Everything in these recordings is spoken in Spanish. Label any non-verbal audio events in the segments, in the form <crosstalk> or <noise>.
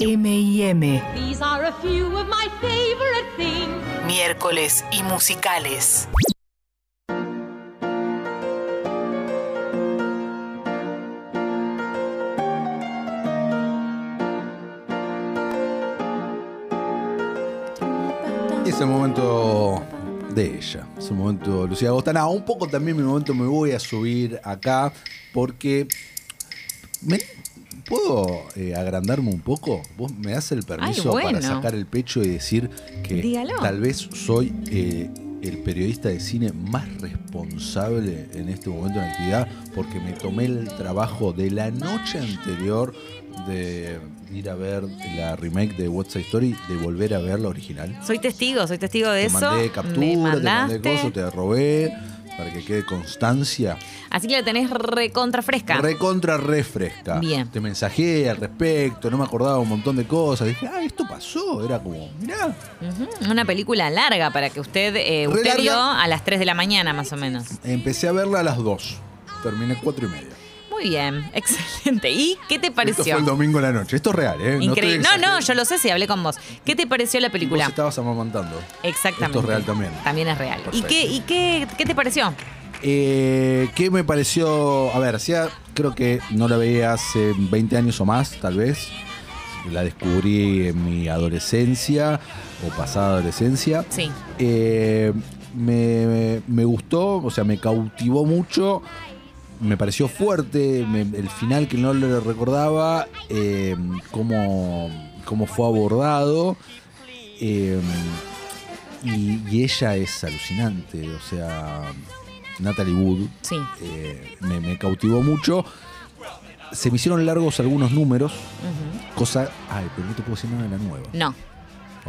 M&M. These are a few of my favorite things. Miércoles y musicales. Es el momento de ella. Es el momento de Lucía Agostana. Un poco también mi momento me voy a subir acá porque. ¿me- ¿Puedo eh, agrandarme un poco? ¿Vos me das el permiso bueno. para sacar el pecho y decir que Dígalo. tal vez soy eh, el periodista de cine más responsable en este momento de la actividad porque me tomé el trabajo de la noche anterior de ir a ver la remake de What's Side Story, de volver a ver la original. Soy testigo, soy testigo de Te eso. mandé Me captura, te mandé cosas, te robé para que quede constancia. Así que la tenés recontra fresca. Recontra refresca. Bien. Te mensajé al respecto, no me acordaba un montón de cosas. Dije, ah, esto pasó. Era como, mirá. Una película larga para que usted, eh, usted larga. vio a las 3 de la mañana más o menos. Empecé a verla a las 2. Terminé cuatro y media. Muy bien, <laughs> excelente. ¿Y qué te Esto pareció? fue el domingo en la noche. Esto es real, ¿eh? Increíble. No, no, yo lo sé si hablé con vos. ¿Qué te pareció la Vos película? estabas amamantando. Exactamente. Esto es real también. También es real. ¿Y, qué, y qué, qué te pareció? Eh, ¿Qué me pareció? A ver, hacía, creo que no la veía hace 20 años o más, tal vez. La descubrí en mi adolescencia o pasada adolescencia. Sí. Eh, me, me gustó, o sea, me cautivó mucho. Me pareció fuerte me- el final que no le recordaba, eh, cómo, cómo fue abordado. eh, y, y ella es alucinante, o sea, Natalie Wood Sí. eh, me, me cautivó mucho. Se me hicieron largos algunos números, cosa. Ay, pero no te puedo decir nada de la nueva. No,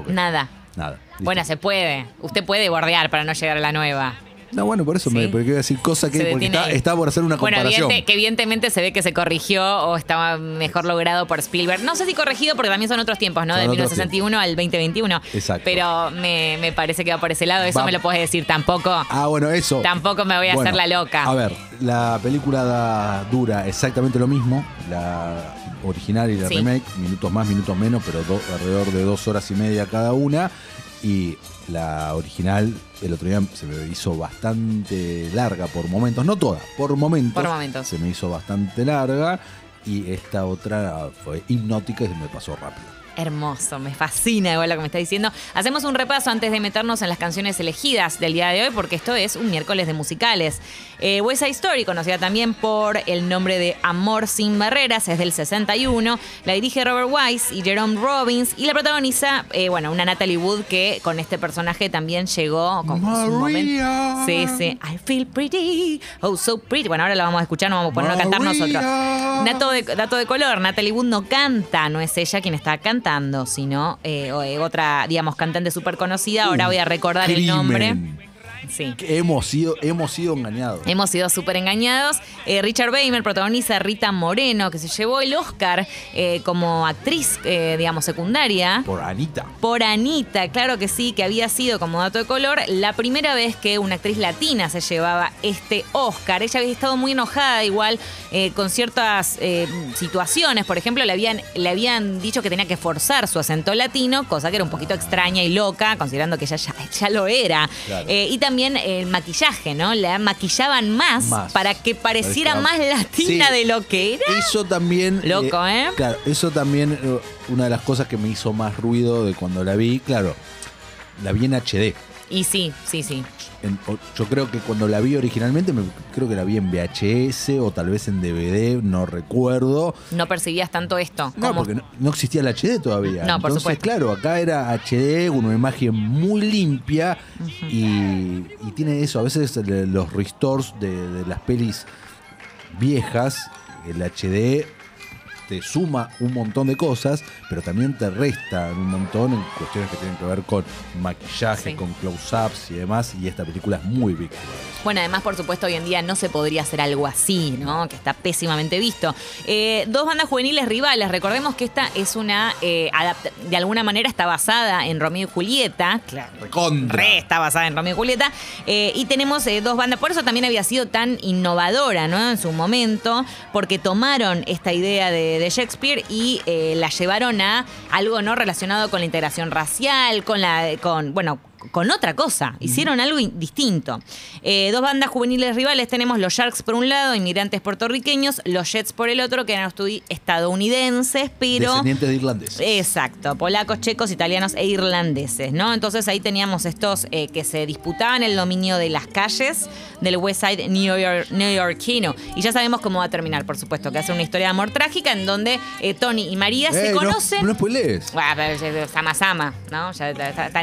nada. Nada. listo. Bueno, se puede. Usted puede bordear para no llegar a la nueva. No, bueno, por eso me porque a decir cosa que porque está, por hacer una Bueno, comparación. evidente- que evidentemente se ve que se corrigió o estaba mejor logrado por Spielberg. No sé si corregido porque también son otros tiempos, ¿no? Son de otros 1961 al 2021. Exacto. Pero me, me parece que va por ese lado. Eso Va- me lo puedes decir tampoco. Ah, bueno, eso. Tampoco me voy a Bueno, hacer la loca. A ver, la película da- dura exactamente lo mismo, la original y la Sí. remake, minutos más, minutos menos, pero do- alrededor de dos horas y media cada una. Y la original, el otro día se me hizo bastante larga por momentos, no toda, por momentos. Por momentos. Se me hizo bastante larga. Y esta otra fue hipnótica y se me pasó rápido. Hermoso, me fascina igual lo que me está diciendo. Hacemos un repaso antes de meternos en las canciones elegidas del día de hoy, porque esto es un miércoles de musicales. Eh, West Side Story, conocida también por el nombre de Amor sin Barreras, es del 61. La dirige Robert Wise y Jerome Robbins y la protagoniza, eh, bueno, una Natalie Wood que con este personaje también llegó con su momento. Sí, sí. I feel pretty, oh so pretty. Bueno, ahora la vamos a escuchar, nos vamos a poner a cantar nosotros. Dato de, dato de color, Natalie Wood no canta, no es ella quien está cantando, sino eh, eh, otra, digamos, cantante súper conocida. Ahora voy a recordar el nombre. Sí. Hemos sido, hemos sido engañados. Hemos sido súper engañados. Eh, Richard Beimer protagoniza a Rita Moreno, que se llevó el Oscar eh, como actriz, eh, digamos, secundaria. Por Anita. Por Anita, claro que sí, que había sido como dato de color la primera vez que una actriz latina se llevaba este Oscar. Ella había estado muy enojada igual con ciertas situaciones. Por ejemplo, le habían, le habían dicho que tenía que forzar su acento latino, cosa que era un poquito extraña y loca, considerando que ella ya, ya lo era. Claro. Y también el maquillaje, ¿no? La maquillaban más, Más. para que pareciera más latina Sí. de lo que era. Eso también. Loco, ¿eh? Claro, eso también, eh, una de las cosas que me hizo más ruido de cuando la vi, claro, la vi en HD. Y sí, sí, sí. En- yo creo que cuando la vi originalmente, me- creo que la vi en VHS o tal vez en DVD, no recuerdo. No percibías tanto esto. No, como- porque no, no existía el HD todavía. No, por Entonces, supuesto. claro, acá era HD, una imagen muy limpia y, y tiene eso. A veces los restores de, de las pelis viejas, el HD te suma un montón de cosas, pero también te resta un montón en cuestiones que tienen que ver con maquillaje, Sí. con close-ups y demás. Y esta película es muy víctima. Bueno, además, por supuesto, hoy en día no se podría hacer algo así, ¿no? Que está pésimamente visto. Eh, dos bandas juveniles rivales. Recordemos que esta es una. eh, de alguna manera está basada en Romeo y Julieta. Claro. Re está basada en Romeo y Julieta. Eh, y tenemos eh, dos bandas. Por eso también había sido tan innovadora, ¿no? En su momento. Porque tomaron esta idea de, de, Shakespeare y eh, la llevaron a algo no relacionado con la integración racial, con la, con, bueno, con otra cosa. Hicieron algo in- distinto. Eh, dos bandas juveniles rivales tenemos los Sharks por un lado, inmigrantes puertorriqueños, los Jets por el otro, que eran estadounidenses, pero... Descendientes de irlandeses. Exacto, polacos, checos, italianos e irlandeses, ¿no? Entonces ahí teníamos estos eh, que se disputaban el dominio de las calles del West Side New York, neoyorquino. Y ya sabemos cómo va a terminar, por supuesto, que hace una historia de amor trágica en donde eh, Tony y María se Ey, no- conocen. No, spoilees. Bueno, pero es- es Sama Sama, ¿no? Ya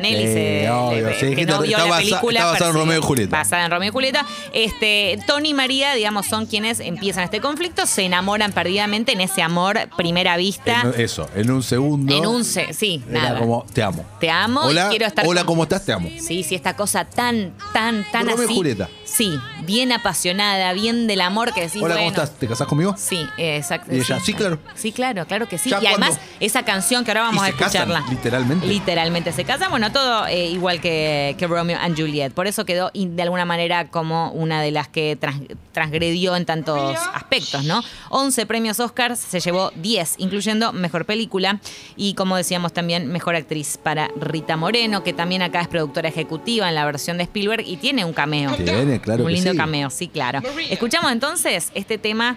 Nelly, Sí, se- obvio, le- sí, que no vio está la basa- película. está basado en Romeo y Julieta. Basada en Romeo y Julieta. Este, Tony y María, digamos, son quienes empiezan este conflicto, se enamoran perdidamente en ese amor primera vista. En- eso, en un segundo. En un se- sí, era nada. como, te amo. Te amo y Hola, quiero estar Hola, con- ¿cómo estás? Te amo. Sí, sí, esta cosa tan, tan, tan Romeo y así. Julieta. Sí, bien apasionada, bien del amor que decís, Hola, bueno. ¿cómo estás? ¿Te casás conmigo? Sí, exacto. Y ella, sí, claro. Sí, claro, claro que sí. ¿Ya y además, cuándo? esa canción que ahora vamos Y a se casan, escucharla. literalmente. Literalmente se casan. Bueno, todo eh, igual que, que Romeo and Juliet. Por eso quedó de alguna manera como una de las que trans- transgredió en tantos aspectos, ¿no? 11 premios Oscars, se llevó 10, incluyendo Mejor Película y, como decíamos también, Mejor Actriz para Rita Moreno, que también acá es productora ejecutiva en la versión de Spielberg y tiene un cameo. Tiene, claro Un que lindo sí. cameo, sí, claro. Escuchamos entonces este tema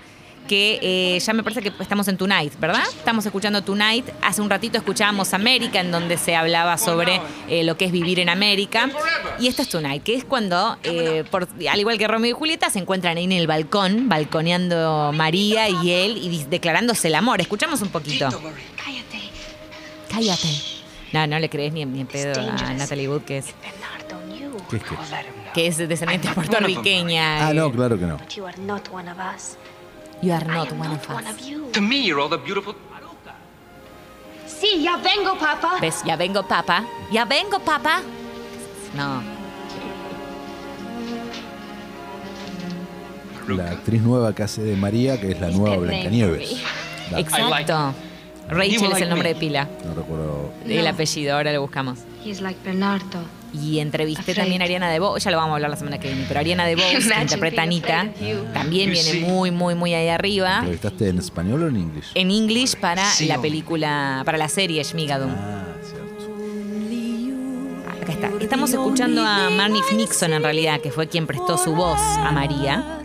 que eh, ya me parece que estamos en Tonight, ¿verdad? Estamos escuchando Tonight. Hace un ratito escuchábamos América, en donde se hablaba sobre eh, lo que es vivir en América. Y esto es Tonight, que es cuando, eh, por- al igual que Romeo y Julieta, se encuentran ahí en el balcón, balconeando María y él y declarándose el amor. Escuchamos un poquito. Cállate. Cállate. No, no le crees ni, en- ni en pedo a. Natalie Wood, que es. ¿Qué es que? que es descendiente puertorriqueña. Ah, eh, no, claro que no. You are not one not of one us. of you. To me, you're all the beautiful. Sí, ya vengo, papá. ¿Ves? Ya vengo, papá. Ya vengo, papá. No. La actriz nueva que hace de María, que es la nueva Blancanieves. La- Exacto. He Rachel es el nombre de pila. No recuerdo. El apellido, ahora lo buscamos. He's like Bernardo. Y entrevisté Afraid. también a Ariana DeBose, ya lo vamos a hablar la semana que viene, pero Ariana DeBose, que <laughs> interpreta Anita, también You viene see. muy, muy, muy ahí arriba. ¿Entrevistaste en español o en inglés? En English para Sí, la hombre. película, para la serie Shmigadum. Ah, cierto. Acá está. Estamos escuchando a Marnif Nixon en realidad, que fue quien prestó su voz a María.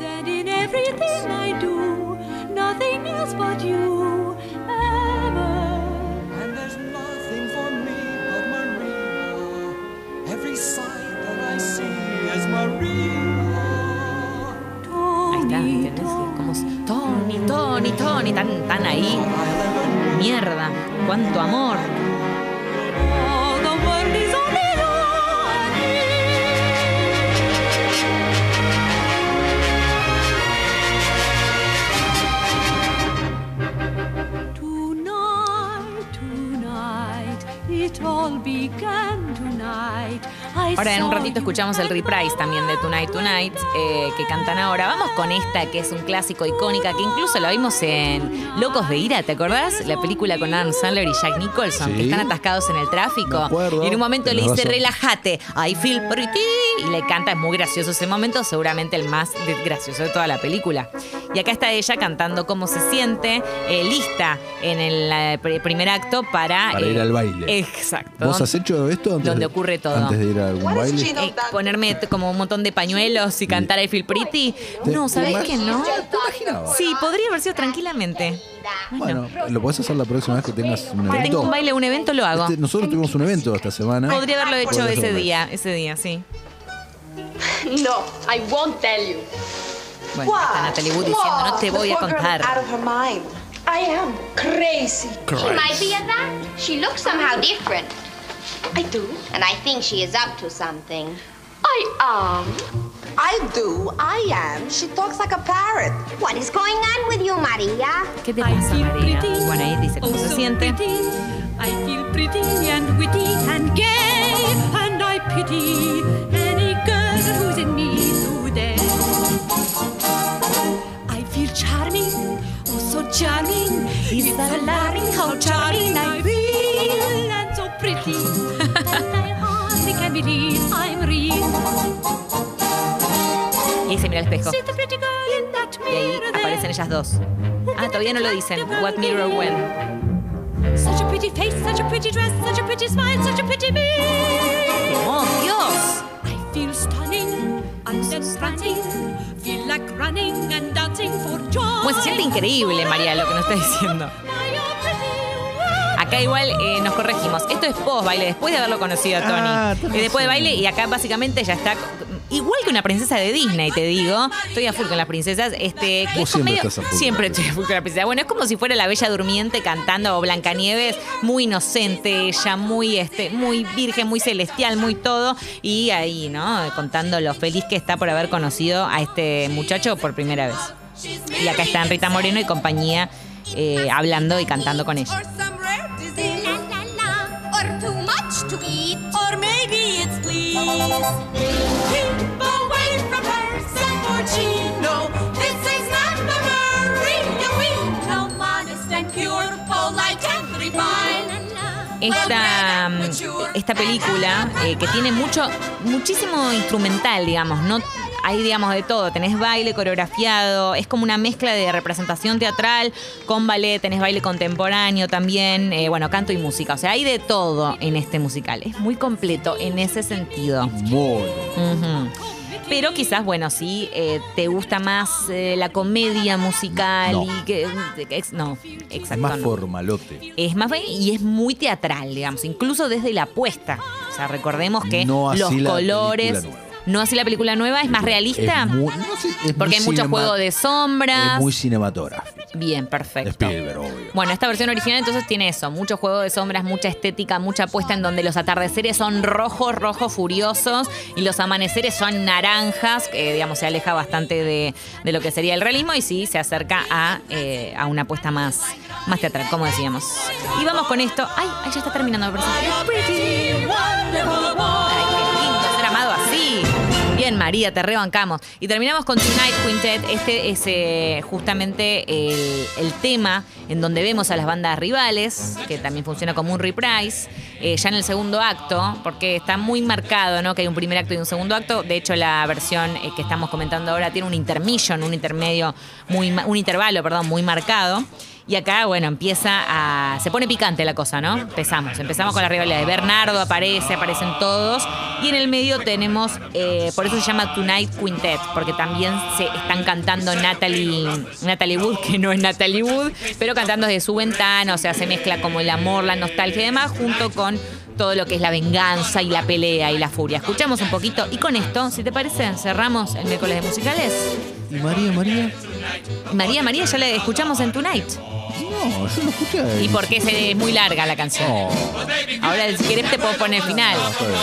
Everything I do. Nothing else but you. Tan, tan ahí. Mierda, cuánto amor. Ahora en un ratito escuchamos el reprise también de Tonight Tonight eh, que cantan ahora. Vamos con esta que es un clásico icónica que incluso la vimos en Locos de Ira, ¿te acordás? La película con Adam Sandler y Jack Nicholson que están atascados en el tráfico acuerdo, y en un momento le dice relájate, I feel pretty y le canta, es muy gracioso ese momento, seguramente el más gracioso de toda la película. Y acá está ella cantando cómo se siente, eh, lista en el eh, pr- primer acto para, Para ir eh, al baile. Exacto. ¿Vos has hecho esto antes Donde de- ocurre todo. Antes de ir a algún baile? Eh, ponerme como un montón de pañuelos y cantar I Feel Pretty. ¿Te- No, te ¿sabés imag- que no? ¿Te imaginabas? Sí, podría haber sido tranquilamente. Bueno, lo podés hacer la próxima vez que tengas un evento. tengo un baile un evento, lo hago. Este, nosotros tuvimos un evento esta semana. Podría haberlo hecho ese hacerlo. día, ese día, sí. <laughs> No, I won't tell you. Bueno, está Natalie Wood diciendo, no te voy a contar. I am crazy. She might be at that. She looks somehow different. I do. And I think she is up to something. I am. I do. I am. She talks like a parrot. What is going on with you, Maria? ¿Qué te I pasa, feel María? pretty, Bueno, ahí dice cómo oh, se siente. pretty. I feel pretty and witty and gay, and I pity any girl who's in me today. I feel charming, oh so charming. It's alarming how charming I feel, believe I'm real. Y se mira al espejo. Y ahí aparecen ellas dos. Ah, todavía no lo dicen. What mirror when. Such a pretty face, such a pretty dress, such a pretty smile, such a pretty me. ¡Oh, Dios! I feel stunning and then strutting. Feel like running and dancing for joy. Pues se siente increíble, María, lo que nos está diciendo. Acá igual eh, nos corregimos. Esto es post baile, después de haberlo conocido a Tony. Ah, Eh, después de baile y acá básicamente ya está igual que una princesa de Disney, te digo. Estoy a full con las princesas. Este, Vos es siempre estás a full Siempre estoy a full con la princesa. Bueno, es como si fuera la Bella Durmiente cantando o Blancanieves, muy inocente ella, muy este, muy virgen, muy celestial, muy todo y ahí, ¿no? Contando lo feliz que está por haber conocido a este muchacho por primera vez. Y acá están Rita Moreno y compañía eh, hablando y cantando con ella. peace. Esta, esta película eh, que tiene mucho, muchísimo instrumental, digamos, no hay digamos de todo, tenés baile coreografiado, es como una mezcla de representación teatral con ballet, tenés baile contemporáneo también, eh, bueno, canto y música, o sea, hay de todo en este musical, es muy completo en ese sentido. Muy. Pero quizás, bueno, sí, eh, te gusta más eh, la comedia musical No. y que... ex- no, Es exacto. más no. formalote. Es más y es muy teatral, digamos, incluso desde la apuesta. O sea, recordemos que No los colores. No así la película nueva, es más realista. Es muy- no sé, es porque hay mucho juego de sombras. Es muy cinematográfico. Bien, perfecto. Spielberg, obvio. Bueno, esta versión original entonces tiene eso, mucho juego de sombras, mucha estética, mucha apuesta en donde los atardeceres son rojos, rojos furiosos y los amaneceres son naranjas, que digamos se aleja bastante de, de lo que sería el realismo y sí se acerca a, eh, a una apuesta más, más teatral, como decíamos. Y vamos con esto. Ay, ay, ya está terminando el personaje. María, te rebancamos. Y terminamos con Tonight Quintet. Este es eh, justamente el, tema en donde vemos a las bandas rivales, que también funciona como un reprise, eh, ya en el segundo acto, porque está muy marcado, ¿no? Que hay un primer acto y un segundo acto. De hecho, la versión eh, que estamos comentando ahora tiene un intermission, un intermedio, muy, un intervalo, perdón, muy marcado. Y acá, bueno, empieza a. Se pone picante la cosa, ¿no? Empezamos. Empezamos con la rivalidad. Bernardo aparece, aparecen todos. Y en el medio tenemos. eh, por eso se llama Tonight Quintet, porque también se están cantando Natalie, Natalie Wood, que no es Natalie Wood, pero cantando desde su ventana. O sea, se mezcla como el amor, la nostalgia y demás, junto con todo lo que es la venganza y la pelea y la furia. Escuchamos un poquito. Y con esto, si te parece, cerramos el miércoles de musicales. ¿Y María, María? María, María, ya la escuchamos en Tonight. No, yo no escuché. Y porque es, es muy larga la canción. No, Ahora, si querés, te puedo poner el final. está bien.